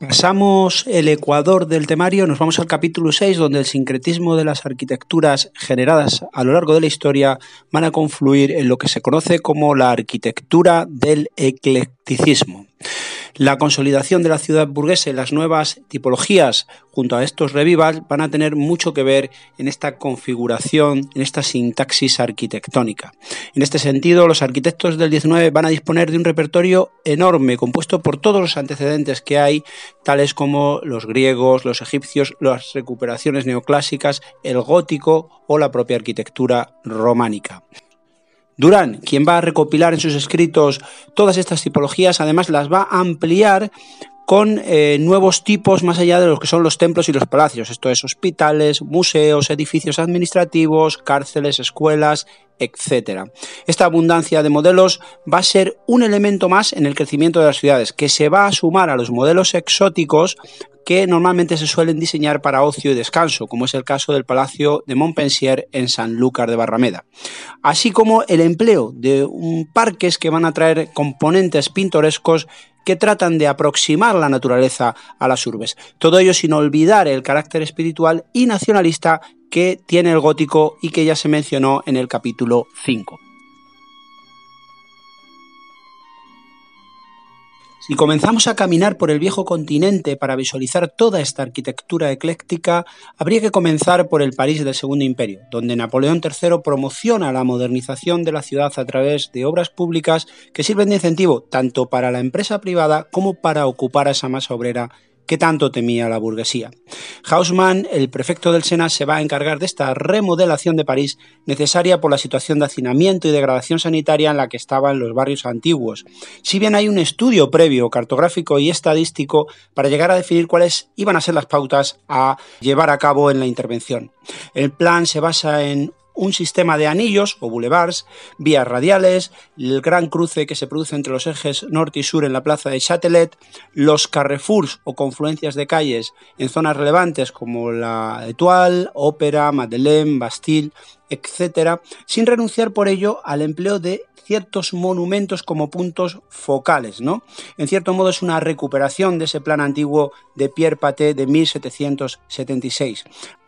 Pasamos el ecuador del temario, nos vamos al capítulo 6, donde el sincretismo de las arquitecturas generadas a lo largo de la historia van a confluir en lo que se conoce como la arquitectura del eclecticismo. La consolidación de la ciudad burguesa y las nuevas tipologías junto a estos revivals van a tener mucho que ver en esta configuración, en esta sintaxis arquitectónica. En este sentido, los arquitectos del 19 van a disponer de un repertorio enorme, compuesto por todos los antecedentes que hay, tales como los griegos, los egipcios, las recuperaciones neoclásicas, el gótico o la propia arquitectura románica. Durán, quien va a recopilar en sus escritos todas estas tipologías, además las va a ampliar con eh, nuevos tipos más allá de lo que son los templos y los palacios, esto es hospitales, museos, edificios administrativos, cárceles, escuelas, etc. Esta abundancia de modelos va a ser un elemento más en el crecimiento de las ciudades, que se va a sumar a los modelos exóticos que normalmente se suelen diseñar para ocio y descanso, como es el caso del Palacio de Montpensier en Sanlúcar de Barrameda, así como el empleo de parques que van a traer componentes pintorescos que tratan de aproximar la naturaleza a las urbes. Todo ello sin olvidar el carácter espiritual y nacionalista que tiene el gótico y que ya se mencionó en el capítulo 5. Si comenzamos a caminar por el viejo continente para visualizar toda esta arquitectura ecléctica, habría que comenzar por el París del Segundo Imperio, donde Napoleón III promociona la modernización de la ciudad a través de obras públicas que sirven de incentivo tanto para la empresa privada como para ocupar a esa masa obrera que tanto temía la burguesía. Haussmann, el prefecto del Sena, se va a encargar de esta remodelación de París necesaria por la situación de hacinamiento y degradación sanitaria en la que estaban los barrios antiguos. Si bien hay un estudio previo, cartográfico y estadístico para llegar a definir cuáles iban a ser las pautas a llevar a cabo en la intervención. El plan se basa en un sistema de anillos o boulevards, vías radiales, el gran cruce que se produce entre los ejes norte y sur en la plaza de Châtelet, los carrefours o confluencias de calles en zonas relevantes como la Etoile, Ópera, Madeleine, Bastille, etc., sin renunciar por ello al empleo de ciertos monumentos como puntos focales, ¿no? En cierto modo es una recuperación de ese plan antiguo de Pierre Paté de 1776.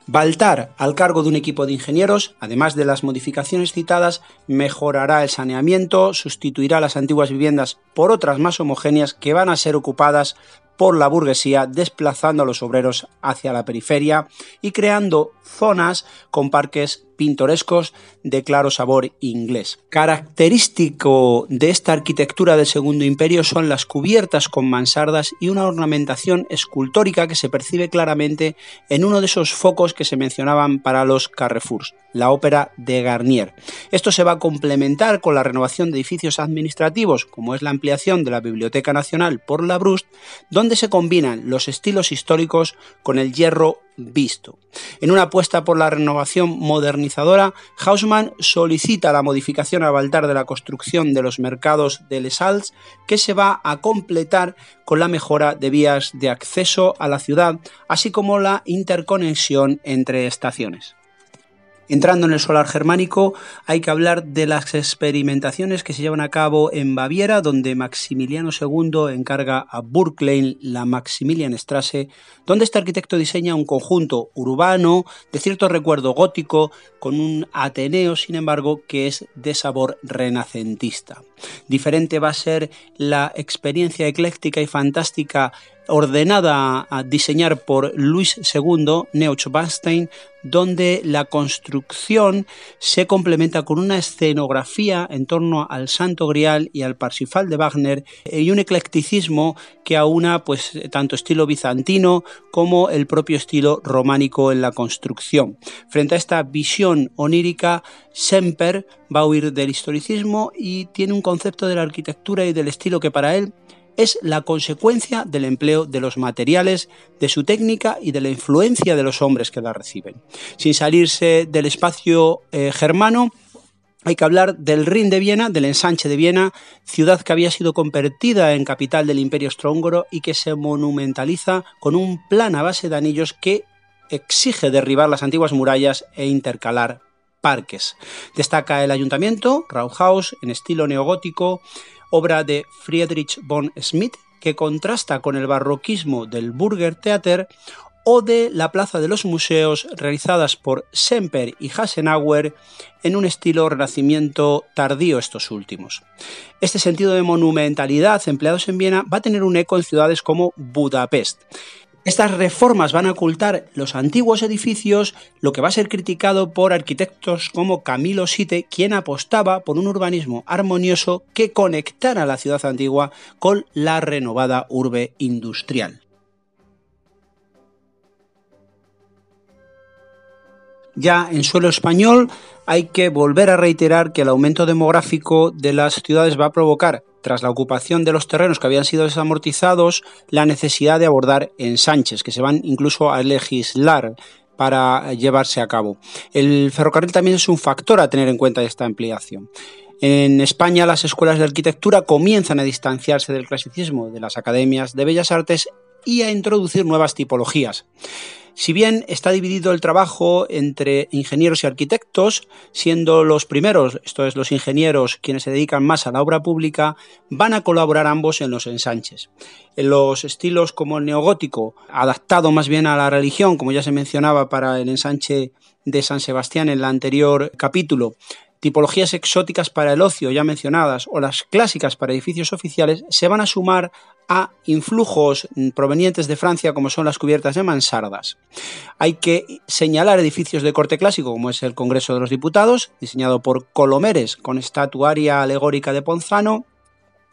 Baltar, al cargo de un equipo de ingenieros, además de las modificaciones citadas, mejorará el saneamiento, sustituirá las antiguas viviendas por otras más homogéneas que van a ser ocupadas por la burguesía, desplazando a los obreros hacia la periferia y creando zonas con parques pintorescos de claro sabor inglés. Característico de esta arquitectura del Segundo Imperio son las cubiertas con mansardas y una ornamentación escultórica que se percibe claramente en uno de esos focos que se mencionaban para los Carrefours, la ópera de Garnier. Esto se va a complementar con la renovación de edificios administrativos, como es la ampliación de la Biblioteca Nacional por la Brust, donde se combinan los estilos históricos con el hierro visto. En una apuesta por la renovación modernizadora, Hausmann solicita la modificación al altar de la construcción de los mercados de Les Halles, que se va a completar con la mejora de vías de acceso a la ciudad, así como la interconexión entre estaciones. Entrando en el solar germánico, hay que hablar de las experimentaciones que se llevan a cabo en Baviera, donde Maximiliano II encarga a Burklein la Maximilianstrasse, donde este arquitecto diseña un conjunto urbano de cierto recuerdo gótico, con un Ateneo, sin embargo, que es de sabor renacentista. Diferente va a ser la experiencia ecléctica y fantástica ordenada a diseñar por Luis II, Neuschwanstein, donde la construcción se complementa con una escenografía en torno al Santo Grial y al Parsifal de Wagner y un eclecticismo que aúna pues tanto estilo bizantino como el propio estilo románico en la construcción. Frente a esta visión onírica, Semper va a huir del historicismo y tiene un concepto de la arquitectura y del estilo que para él es la consecuencia del empleo de los materiales, de su técnica y de la influencia de los hombres que la reciben. Sin salirse del espacio eh, germano, hay que hablar del Rin de Viena, del ensanche de Viena, ciudad que había sido convertida en capital del Imperio Austrohúngaro y que se monumentaliza con un plan a base de anillos que exige derribar las antiguas murallas e intercalar parques. Destaca el ayuntamiento, Rauhaus, en estilo neogótico, obra de Friedrich von Schmidt, que contrasta con el barroquismo del Burger Theater o de la Plaza de los Museos realizadas por Semper y Hasenauer en un estilo renacimiento tardío estos últimos. Este sentido de monumentalidad empleados en Viena va a tener un eco en ciudades como Budapest. Estas reformas van a ocultar los antiguos edificios, lo que va a ser criticado por arquitectos como Camilo Site, quien apostaba por un urbanismo armonioso que conectara la ciudad antigua con la renovada urbe industrial. Ya en suelo español hay que volver a reiterar que el aumento demográfico de las ciudades va a provocar, tras la ocupación de los terrenos que habían sido desamortizados, la necesidad de abordar ensanches, que se van incluso a legislar para llevarse a cabo. El ferrocarril también es un factor a tener en cuenta esta ampliación. En España las escuelas de arquitectura comienzan a distanciarse del clasicismo de las academias de bellas artes y a introducir nuevas tipologías. Si bien está dividido el trabajo entre ingenieros y arquitectos, siendo los primeros, esto es los ingenieros, quienes se dedican más a la obra pública, van a colaborar ambos en los ensanches. En los estilos como el neogótico, adaptado más bien a la religión, como ya se mencionaba para el ensanche de San Sebastián en el anterior capítulo, tipologías exóticas para el ocio ya mencionadas o las clásicas para edificios oficiales se van a sumar a influjos provenientes de Francia como son las cubiertas de mansardas. Hay que señalar edificios de corte clásico como es el Congreso de los Diputados, diseñado por Colomeres con estatuaria alegórica de Ponzano,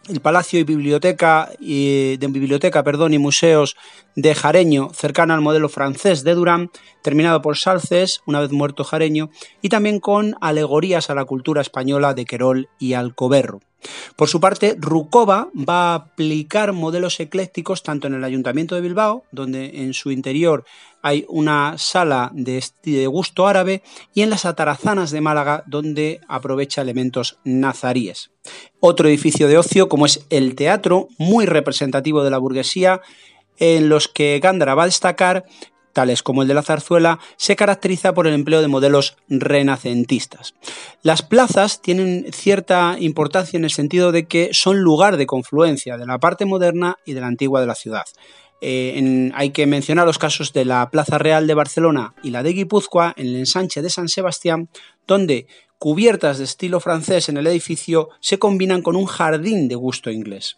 el Palacio y Biblioteca, y, de Biblioteca perdón, y Museos de Jareño, cercano al modelo francés de Durán, terminado por Salces, una vez muerto Jareño, y también con alegorías a la cultura española de Querol y Alcoberro. Por su parte, Rukova va a aplicar modelos eclécticos tanto en el Ayuntamiento de Bilbao, donde en su interior hay una sala de, gusto árabe, y en las Atarazanas de Málaga, donde aprovecha elementos nazaríes. Otro edificio de ocio, como es el teatro, muy representativo de la burguesía, en los que Gándara va a destacar tales como el de la zarzuela, se caracteriza por el empleo de modelos renacentistas. Las plazas tienen cierta importancia en el sentido de que son lugar de confluencia de la parte moderna y de la antigua de la ciudad. Eh, hay que mencionar los casos de la Plaza Real de Barcelona y la de Guipúzcoa en el ensanche de San Sebastián, donde cubiertas de estilo francés en el edificio se combinan con un jardín de gusto inglés.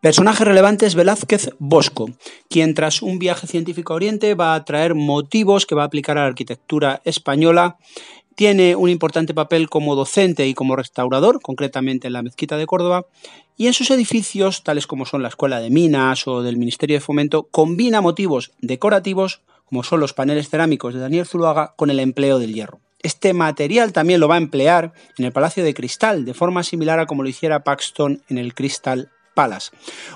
Personaje relevante es Velázquez Bosco, quien tras un viaje científico a Oriente va a traer motivos que va a aplicar a la arquitectura española. Tiene un importante papel como docente y como restaurador, concretamente en la Mezquita de Córdoba, y en sus edificios, tales como son la Escuela de Minas o del Ministerio de Fomento, combina motivos decorativos, como son los paneles cerámicos de Daniel Zuluaga, con el empleo del hierro. Este material también lo va a emplear en el Palacio de Cristal, de forma similar a como lo hiciera Paxton en el Crystal palas.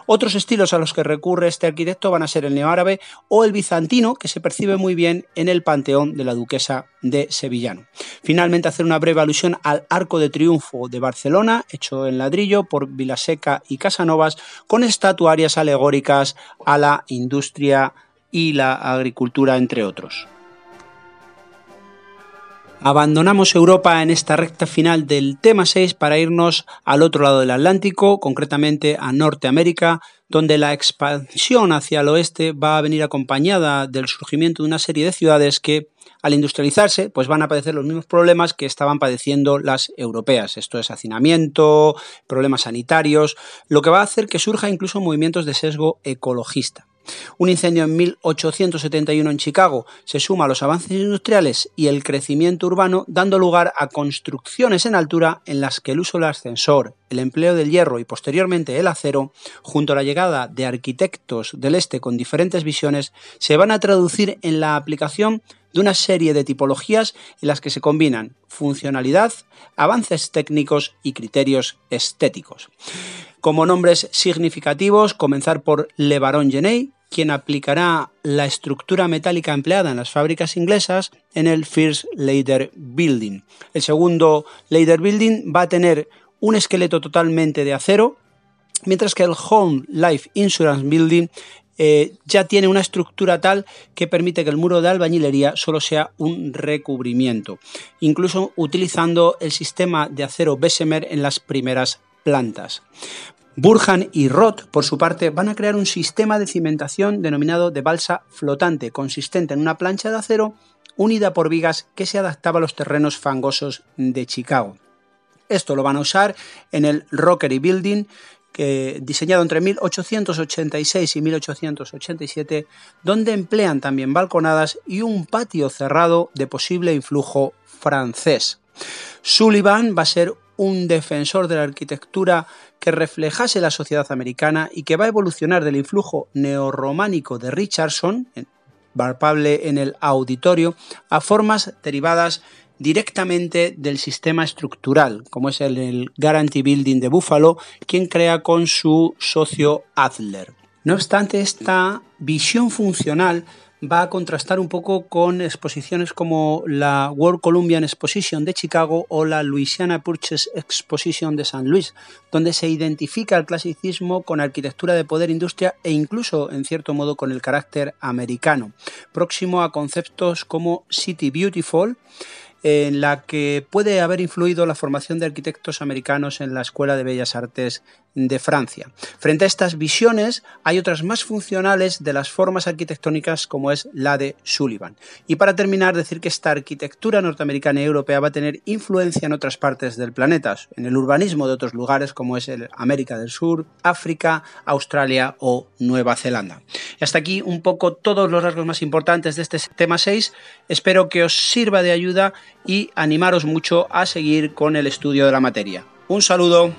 Otros estilos a los que recurre este arquitecto van a ser el neoárabe o el bizantino, que se percibe muy bien en el panteón de la duquesa de Sevillano. Finalmente, hacer una breve alusión al Arco de Triunfo de Barcelona, hecho en ladrillo por Vilaseca y Casanovas, con estatuarias alegóricas a la industria y la agricultura, entre otros. Abandonamos Europa en esta recta final del tema 6 para irnos al otro lado del Atlántico, concretamente a Norteamérica, donde la expansión hacia el oeste va a venir acompañada del surgimiento de una serie de ciudades que al industrializarse, pues van a padecer los mismos problemas que estaban padeciendo las europeas. Esto es hacinamiento, problemas sanitarios, lo que va a hacer que surja incluso movimientos de sesgo ecologista. Un incendio en 1871 en Chicago se suma a los avances industriales y el crecimiento urbano, dando lugar a construcciones en altura en las que el uso del ascensor, el empleo del hierro y posteriormente el acero, junto a la llegada de arquitectos del este con diferentes visiones, se van a traducir en la aplicación de una serie de tipologías en las que se combinan funcionalidad, avances técnicos y criterios estéticos. Como nombres significativos, comenzar por Le Baron Genet, quien aplicará la estructura metálica empleada en las fábricas inglesas en el First Lader Building. El segundo Lader Building va a tener un esqueleto totalmente de acero, mientras que el Home Life Insurance Building eh, ya tiene una estructura tal que permite que el muro de albañilería solo sea un recubrimiento, incluso utilizando el sistema de acero Bessemer en las primeras plantas. Burhan y Roth, por su parte, van a crear un sistema de cimentación denominado de balsa flotante, consistente en una plancha de acero unida por vigas que se adaptaba a los terrenos fangosos de Chicago. Esto lo van a usar en el Rockery Building, que, diseñado entre 1886 y 1887, donde emplean también balconadas y un patio cerrado de posible influjo francés. Sullivan va a ser un defensor de la arquitectura que reflejase la sociedad americana y que va a evolucionar del influjo neorrománico de Richardson, palpable en el auditorio, a formas derivadas directamente del sistema estructural, como es el, Guarantee Building de Buffalo, quien crea con su socio Adler. No obstante, esta visión funcional va a contrastar un poco con exposiciones como la World Columbian Exposition de Chicago o la Louisiana Purchase Exposition de San Luis, donde se identifica el clasicismo con arquitectura de poder, industria e incluso, en cierto modo, con el carácter americano, próximo a conceptos como City Beautiful, en la que puede haber influido la formación de arquitectos americanos en la Escuela de Bellas Artes de Francia. Frente a estas visiones hay otras más funcionales de las formas arquitectónicas como es la de Sullivan. Y para terminar, decir que esta arquitectura norteamericana y europea va a tener influencia en otras partes del planeta, en el urbanismo de otros lugares como es el América del Sur, África, Australia o Nueva Zelanda. Y hasta aquí un poco todos los rasgos más importantes de este tema 6. Espero que os sirva de ayuda y animaros mucho a seguir con el estudio de la materia. Un saludo.